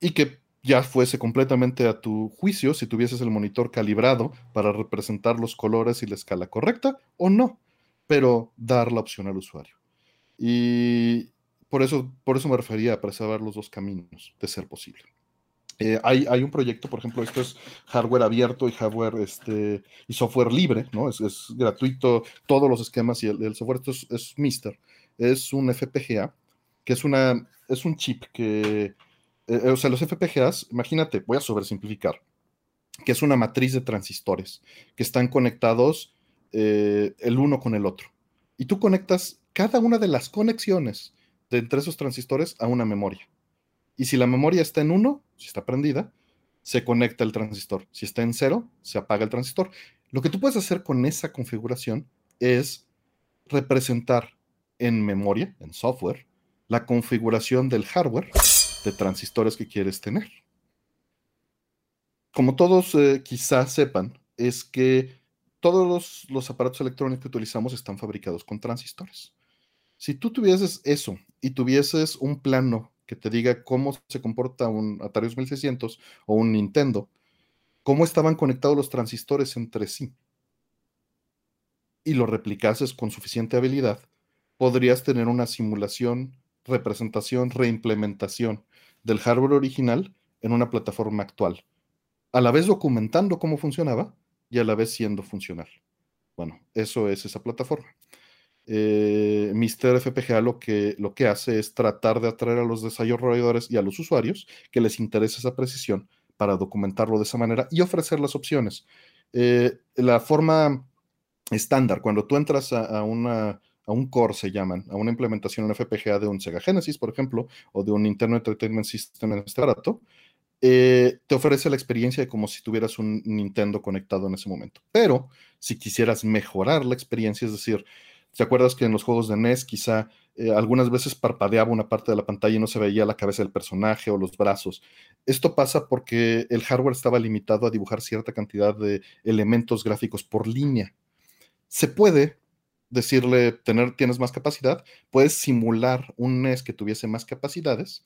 y que ya fuese completamente a tu juicio si tuvieses el monitor calibrado para representar los colores y la escala correcta o no, pero dar la opción al usuario. Y, por eso, por eso me refería a preservar los dos caminos, de ser posible. Eh, hay, hay, un proyecto, por ejemplo, esto es hardware abierto y hardware este, y software libre, ¿no? Es, es gratuito, todos los esquemas y el, software, esto es, Mister, es un FPGA, que es, una, es un chip que, eh, o sea, los FPGAs, imagínate, voy a sobresimplificar, que es una matriz de transistores que están conectados eh, el uno con el otro. Y tú conectas cada una de las conexiones de entre esos transistores a una memoria. Y si la memoria está en 1, si está prendida, se conecta el transistor. Si está en 0, se apaga el transistor. Lo que tú puedes hacer con esa configuración es representar en memoria, en software, la configuración del hardware de transistores que quieres tener. Como todos eh, quizás sepan, es que todos los, los aparatos electrónicos que utilizamos están fabricados con transistores. Si tú tuvieses eso y tuvieses un plano que te diga cómo se comporta un Atari 2600 o un Nintendo, cómo estaban conectados los transistores entre sí, y lo replicases con suficiente habilidad, podrías tener una simulación, representación, reimplementación del hardware original en una plataforma actual, a la vez documentando cómo funcionaba y a la vez siendo funcional. Bueno, eso es esa plataforma eh, Mr. FPGA lo que, lo que hace es tratar de atraer a los desarrolladores y a los usuarios que les interese esa precisión para documentarlo de esa manera y ofrecer las opciones. Eh, la forma estándar, cuando tú entras a, una, a un core, se llaman, a una implementación en FPGA de un Sega Genesis, por ejemplo, o de un Nintendo Entertainment System en este rato, eh, te ofrece la experiencia de como si tuvieras un Nintendo conectado en ese momento. Pero si quisieras mejorar la experiencia, es decir, ¿Te acuerdas que en los juegos de NES quizá eh, algunas veces parpadeaba una parte de la pantalla y no se veía la cabeza del personaje o los brazos? Esto pasa porque el hardware estaba limitado a dibujar cierta cantidad de elementos gráficos por línea. Se puede decirle, tener, tienes más capacidad, puedes simular un NES que tuviese más capacidades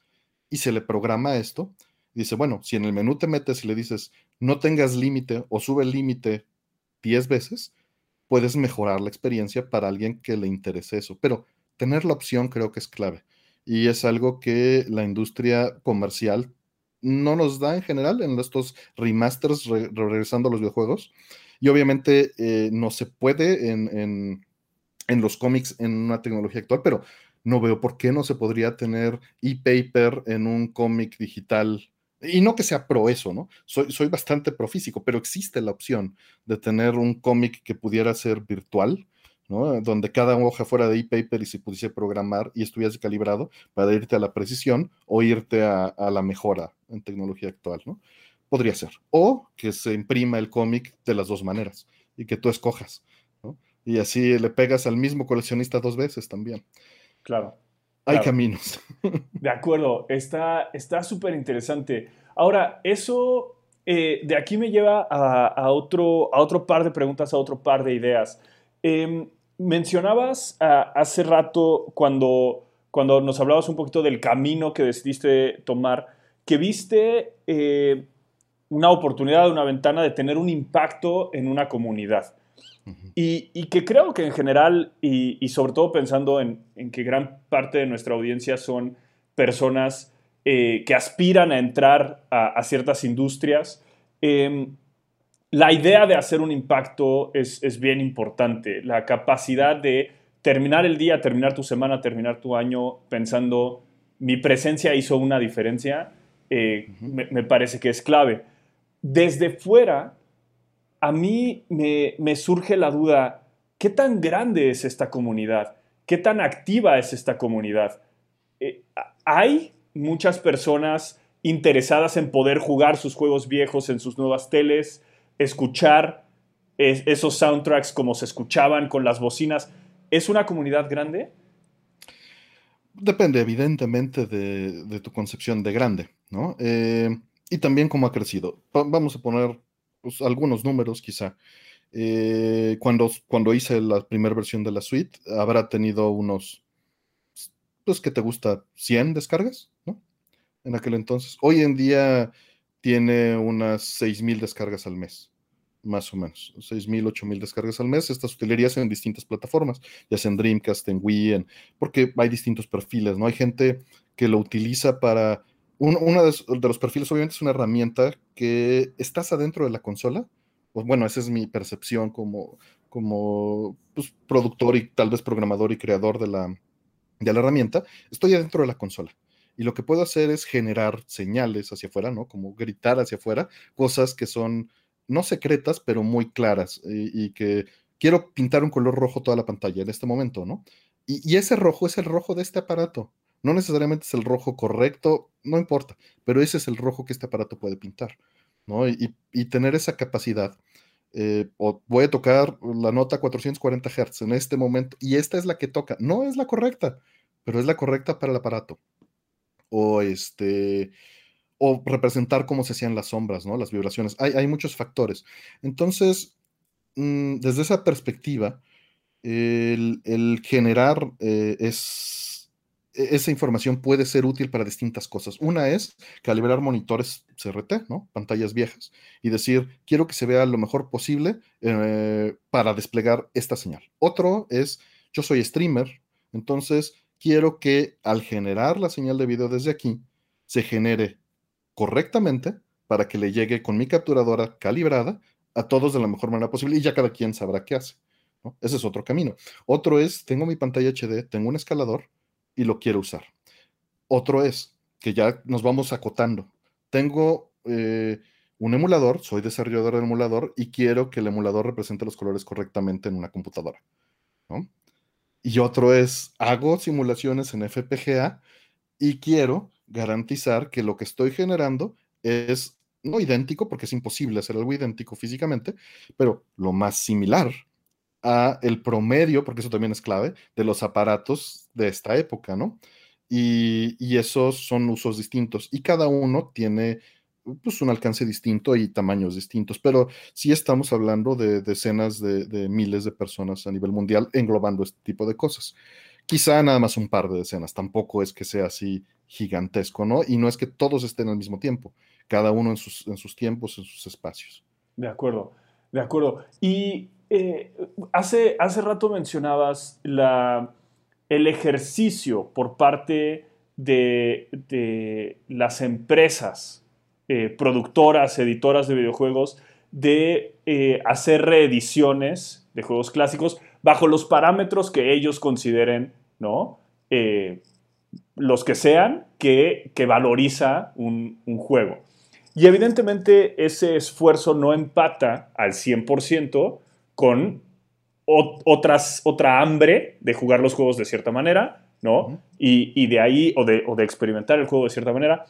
y se le programa esto. dice, bueno, si en el menú te metes y le dices, no tengas límite o sube el límite 10 veces, puedes mejorar la experiencia para alguien que le interese eso. Pero tener la opción creo que es clave. Y es algo que la industria comercial no nos da en general en estos remasters regresando a los videojuegos. Y obviamente eh, no se puede en, en los cómics en una tecnología actual, pero no veo por qué no se podría tener e-paper en un cómic digital y no que sea pro eso, ¿no? Soy, soy bastante profísico, pero existe la opción de tener un cómic que pudiera ser virtual, ¿no? Donde cada hoja fuera de e-paper y se pudiese programar y estuviese calibrado para irte a la precisión o irte a, la mejora en tecnología actual, ¿no? Podría ser. O que se imprima el cómic de las dos maneras y que tú escojas, ¿no? Y así le pegas al mismo coleccionista dos veces también. Claro. Hay caminos. De acuerdo, está súper interesante. Ahora, eso eh, de aquí me lleva a, otro, a otro par de preguntas, a otro par de ideas. Em, mencionabas hace rato cuando, cuando nos hablabas un poquito del camino que decidiste tomar, que viste, eh, una oportunidad, una ventana de tener un impacto en una comunidad. Y, que creo que en general, y, sobre todo pensando en, que gran parte de nuestra audiencia son personas eh, que aspiran a entrar a, ciertas industrias, em, la idea de hacer un impacto es, es, bien importante. La capacidad de terminar el día, terminar tu semana, terminar tu año pensando, mi presencia hizo una diferencia, eh, me, parece que es clave. Desde fuera, a mí me, surge la duda, ¿qué tan grande es esta comunidad? ¿Qué tan activa es esta comunidad? Eh, hay muchas personas interesadas en poder jugar sus juegos viejos en sus nuevas teles, escuchar esos soundtracks como se escuchaban con las bocinas. ¿Es una comunidad grande? Depende, evidentemente, de, tu concepción de grande, ¿no? Eh, y también cómo ha crecido. vamos a poner pues, algunos números, quizá. Eh, cuando, cuando hice la primera versión de la suite, habrá tenido unos, pues, que te gusta? 100 descargas, ¿no? En aquel entonces. Hoy en día tiene unas 6.000 descargas al mes más o menos, 6.000, 8.000 descargas al mes. Estas utilerías en distintas plataformas, ya sea en Dreamcast, en Wii, porque hay distintos perfiles, ¿no? Hay gente que lo utiliza para... uno de, los perfiles obviamente es una herramienta que estás adentro de la consola. Pues bueno, esa es mi percepción como, como pues, productor y tal vez programador y creador de la, de la herramienta. Estoy adentro de la consola y lo que puedo hacer es generar señales hacia afuera, ¿no? Como gritar hacia afuera, cosas que son no secretas, pero muy claras y, que quiero pintar un color rojo toda la pantalla en este momento, ¿no? Y, ese rojo es el rojo de este aparato. No necesariamente es el rojo correcto, no importa, pero ese es el rojo que este aparato puede pintar, ¿no? Y, tener esa capacidad. Eh, voy a tocar la nota 440 Hz en este momento y esta es la que toca. No es la correcta, pero es la correcta para el aparato. O este, o representar cómo se hacían las sombras, ¿no? Las vibraciones. Hay, muchos factores. Entonces, mm, desde esa perspectiva, el, generar eh, es, esa información puede ser útil para distintas cosas. Una es calibrar monitores CRT, ¿no? Pantallas viejas, y decir, quiero que se vea lo mejor posible eh, para desplegar esta señal. Otro es, yo soy streamer, entonces quiero que al generar la señal de video desde aquí, se genere correctamente para que le llegue con mi capturadora calibrada a todos de la mejor manera posible y ya cada quien sabrá qué hace. Ese es otro camino. Otro es, tengo mi pantalla HD, tengo un escalador y lo quiero usar. Otro es, que ya nos vamos acotando. Tengo eh, un emulador, soy desarrollador del emulador y quiero que el emulador represente los colores correctamente en una computadora. Y otro es, hago simulaciones en FPGA y quiero garantizar que lo que estoy generando es no idéntico, porque es imposible hacer algo idéntico físicamente, pero lo más similar a el promedio, porque eso también es clave, de los aparatos de esta época, ¿no? Y, esos son usos distintos y cada uno tiene pues un alcance distinto y tamaños distintos, pero sí estamos hablando de decenas de miles de personas a nivel mundial englobando este tipo de cosas. Quizá nada más un par de decenas, tampoco es que sea así gigantesco, ¿no? Y no es que todos estén al mismo tiempo, cada uno en sus, en sus tiempos, en sus espacios. De acuerdo, de acuerdo. Y eh, hace, hace rato mencionabas el ejercicio por parte de, las empresas eh, productoras, editoras de videojuegos, de eh, hacer reediciones de juegos clásicos bajo los parámetros que ellos consideren, ¿no? Los que sean, que, que valoriza un, juego. Y evidentemente ese esfuerzo no empata al 100% con otras, otra hambre de jugar los juegos de cierta manera, ¿no? y, de ahí, o de, o de, experimentar el juego de cierta manera,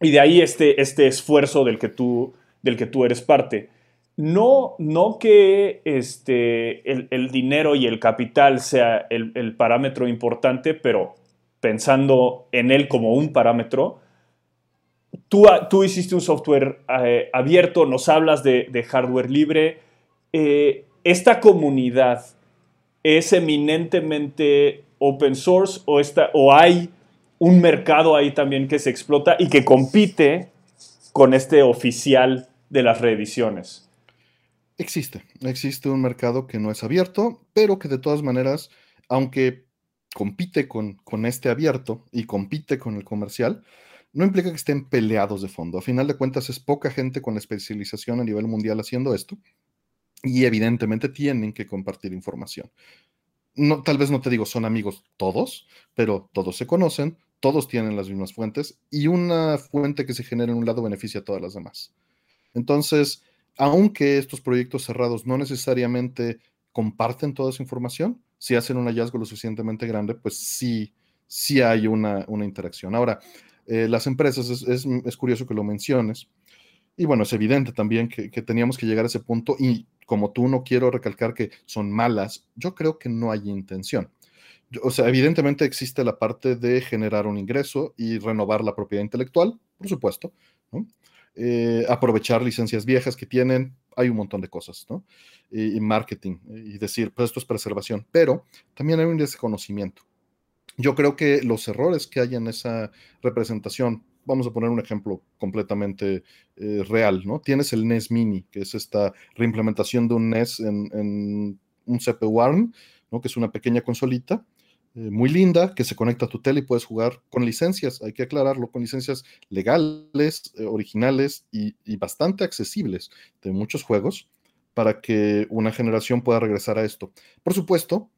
y de ahí este, este esfuerzo del que, tú, del que tú eres parte. No, no que este, el, dinero y el capital sea el, parámetro importante, pero pensando en él como un parámetro, tú, tú hiciste un software eh, abierto, nos hablas de, hardware libre. Eh, ¿Esta comunidad es eminentemente open source o, o hay un mercado ahí también que se explota y que compite con este oficial de las reediciones? Existe, existe un mercado que no es abierto, pero que de todas maneras, aunque compite con, con este abierto y compite con el comercial, no implica que estén peleados de fondo. A final de cuentas, es poca gente con especialización a nivel mundial haciendo esto y evidentemente tienen que compartir información. No, tal vez no te digo son amigos todos, pero todos se conocen, todos tienen las mismas fuentes y una fuente que se genera en un lado beneficia a todas las demás. Entonces, aunque estos proyectos cerrados no necesariamente comparten toda esa información, si hacen un hallazgo lo suficientemente grande, pues sí, sí hay una, interacción. Ahora, eh, las empresas, es, curioso que lo menciones, y bueno, es evidente también que, teníamos que llegar a ese punto y como tú no quiero recalcar que son malas, yo creo que no hay intención. o sea, evidentemente existe la parte de generar un ingreso y renovar la propiedad intelectual, por supuesto, eh, aprovechar licencias viejas que tienen, hay un montón de cosas, ¿no? Y, marketing, y decir, pues esto es preservación, pero también hay un desconocimiento. Yo creo que los errores que hay en esa representación, vamos a poner un ejemplo completamente eh, real, ¿no? Tienes el NES Mini, que es esta reimplementación de un NES en, un CPU ARM, ¿no? Que es una pequeña consolita, eh, muy linda, que se conecta a tu tele y puedes jugar con licencias, hay que aclararlo, con licencias legales, eh, originales y, bastante accesibles de muchos juegos para que una generación pueda regresar a esto. Por supuesto,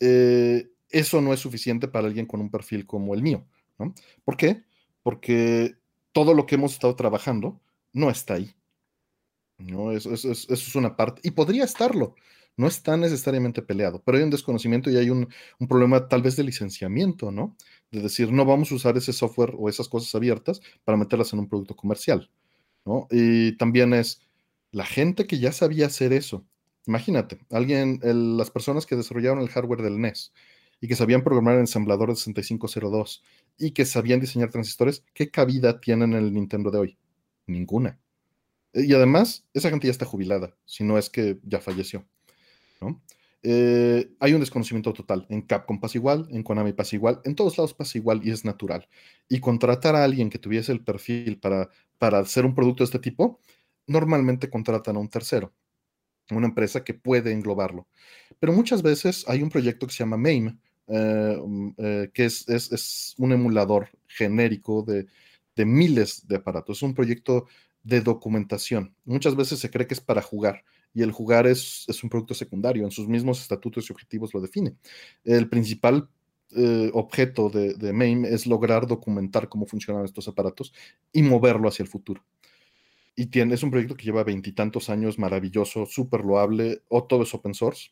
eso no es suficiente para alguien con un perfil como el mío. ¿no? ¿Por qué? Porque todo lo que hemos estado trabajando no está ahí. ¿no? Eso, es una parte, y podría estarlo, no está necesariamente peleado, pero hay un desconocimiento y hay un, problema tal vez de licenciamiento, ¿no? De decir, no vamos a usar ese software o esas cosas abiertas para meterlas en un producto comercial, ¿no? Y también es la gente que ya sabía hacer eso. Imagínate, alguien, las personas que desarrollaron el hardware del NES, y que sabían programar en ensamblador de 6502 y que sabían diseñar transistores, ¿qué cabida tienen en el Nintendo de hoy? Ninguna. Y además, esa gente ya está jubilada, si no es que ya falleció. Eh, hay un desconocimiento total. En Capcom pasa igual, en Konami pasa igual, en todos lados pasa igual y es natural. Y contratar a alguien que tuviese el perfil para, para hacer un producto de este tipo, normalmente contratan a un tercero, una empresa que puede englobarlo. Pero muchas veces hay un proyecto que se llama MAME, eh, mm, eh, que es, un emulador genérico de, miles de aparatos. Es un proyecto de documentación. Muchas veces se cree que es para jugar y el jugar es, un producto secundario. En sus mismos estatutos y objetivos lo define. El principal eh, objeto de, de MAME es lograr documentar cómo funcionan estos aparatos y moverlo hacia el futuro. Y tiene, es un proyecto que lleva veintitantos años, maravilloso, súper loable, o todo es open source.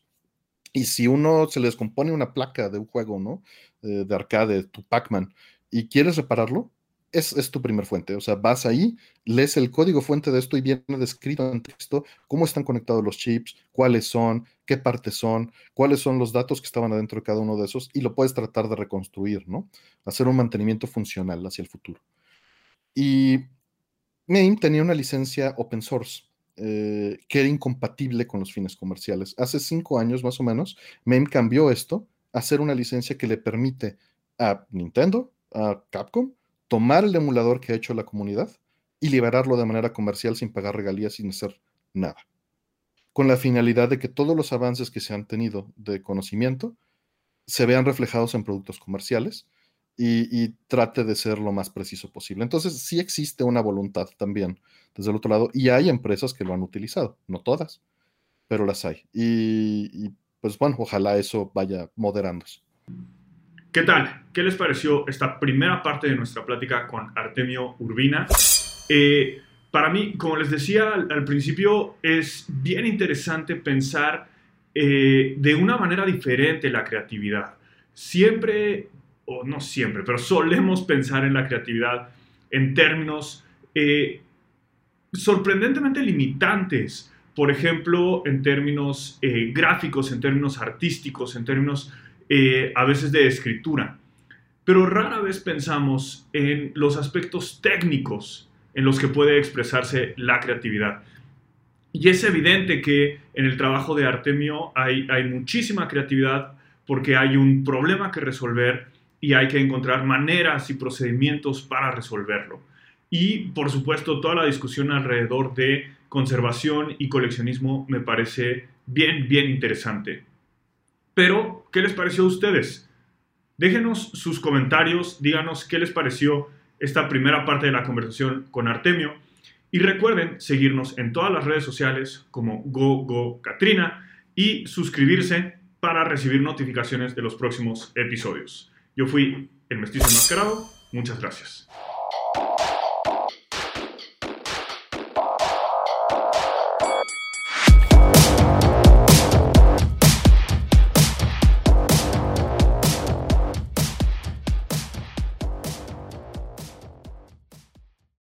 Y si uno se le descompone una placa de un juego, ¿no? Eh, de arcade, tu Pac-Man, y quieres repararlo, es, es, tu primer fuente. O sea, vas ahí, lees el código fuente de esto y viene descrito en texto cómo están conectados los chips, cuáles son, qué partes son, cuáles son los datos que estaban adentro de cada uno de esos, y lo puedes tratar de reconstruir, ¿no? Hacer un mantenimiento funcional hacia el futuro. Y MAME tenía una licencia open source eh, que era incompatible con los fines comerciales. Hace cinco años más o menos, MAME cambió esto a hacer una licencia que le permite a Nintendo, a Capcom, tomar el emulador que ha hecho la comunidad y liberarlo de manera comercial sin pagar regalías, sin hacer nada. Con la finalidad de que todos los avances que se han tenido de conocimiento se vean reflejados en productos comerciales y, trate de ser lo más preciso posible. Entonces, sí existe una voluntad también desde el otro lado y hay empresas que lo han utilizado, no todas, pero las hay. Y, pues bueno, ojalá eso vaya moderándose. ¿Qué tal? ¿Qué les pareció esta primera parte de nuestra plática con Artemio Urbina? Eh, para mí, como les decía al, principio, es bien interesante pensar eh, de una manera diferente la creatividad. Siempre o no siempre, pero solemos pensar en la creatividad en términos eh, sorprendentemente limitantes. Por ejemplo, en términos eh, gráficos, en términos artísticos, en términos eh, a veces de escritura. Pero rara vez pensamos en los aspectos técnicos en los que puede expresarse la creatividad. Y es evidente que en el trabajo de Artemio hay, hay muchísima creatividad porque hay un problema que resolver y hay que encontrar maneras y procedimientos para resolverlo. y por supuesto toda la discusión alrededor de conservación y coleccionismo me parece bien, bien interesante. Pero, ¿qué les pareció a ustedes? Déjenos sus comentarios, díganos qué les pareció esta primera parte de la conversación con Artemio y recuerden seguirnos en todas las redes sociales como GoGoCatrina y suscribirse para recibir notificaciones de los próximos episodios. Yo fui el mestizo enmascarado. Muchas gracias.